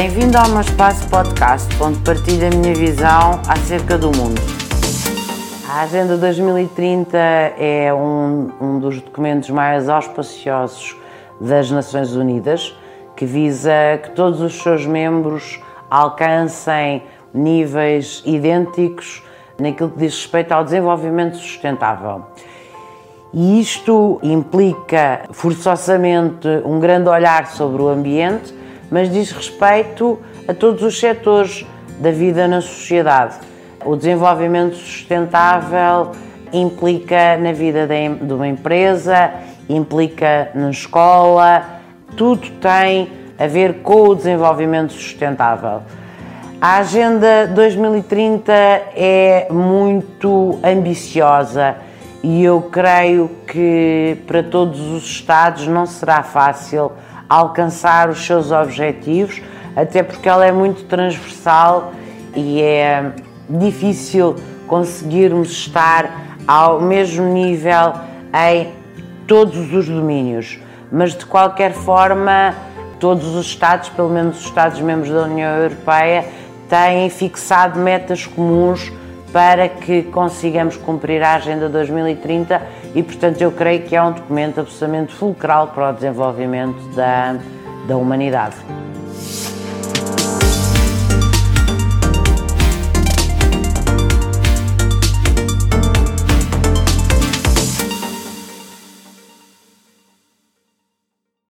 Bem-vindo ao meu espaço podcast, onde partilho a minha visão acerca do mundo. A Agenda 2030 é um, um dos documentos mais auspiciosos das Nações Unidas, que visa que todos os seus membros alcancem níveis idênticos naquilo que diz respeito ao desenvolvimento sustentável. E isto implica forçosamente um grande olhar sobre o ambiente, mas diz respeito a todos os setores da vida na sociedade. O desenvolvimento sustentável implica na vida de uma empresa, implica na escola, tudo tem a ver com o desenvolvimento sustentável. A Agenda 2030 é muito ambiciosa e eu creio que para todos os Estados não será fácil alcançar os seus objetivos, até porque ela é muito transversal e é difícil conseguirmos estar ao mesmo nível em todos os domínios. Mas de qualquer forma, todos os Estados, pelo menos os Estados-membros da União Europeia, têm fixado metas comuns para que consigamos cumprir a Agenda 2030 e, portanto, eu creio que é um documento absolutamente fulcral para o desenvolvimento da, da humanidade.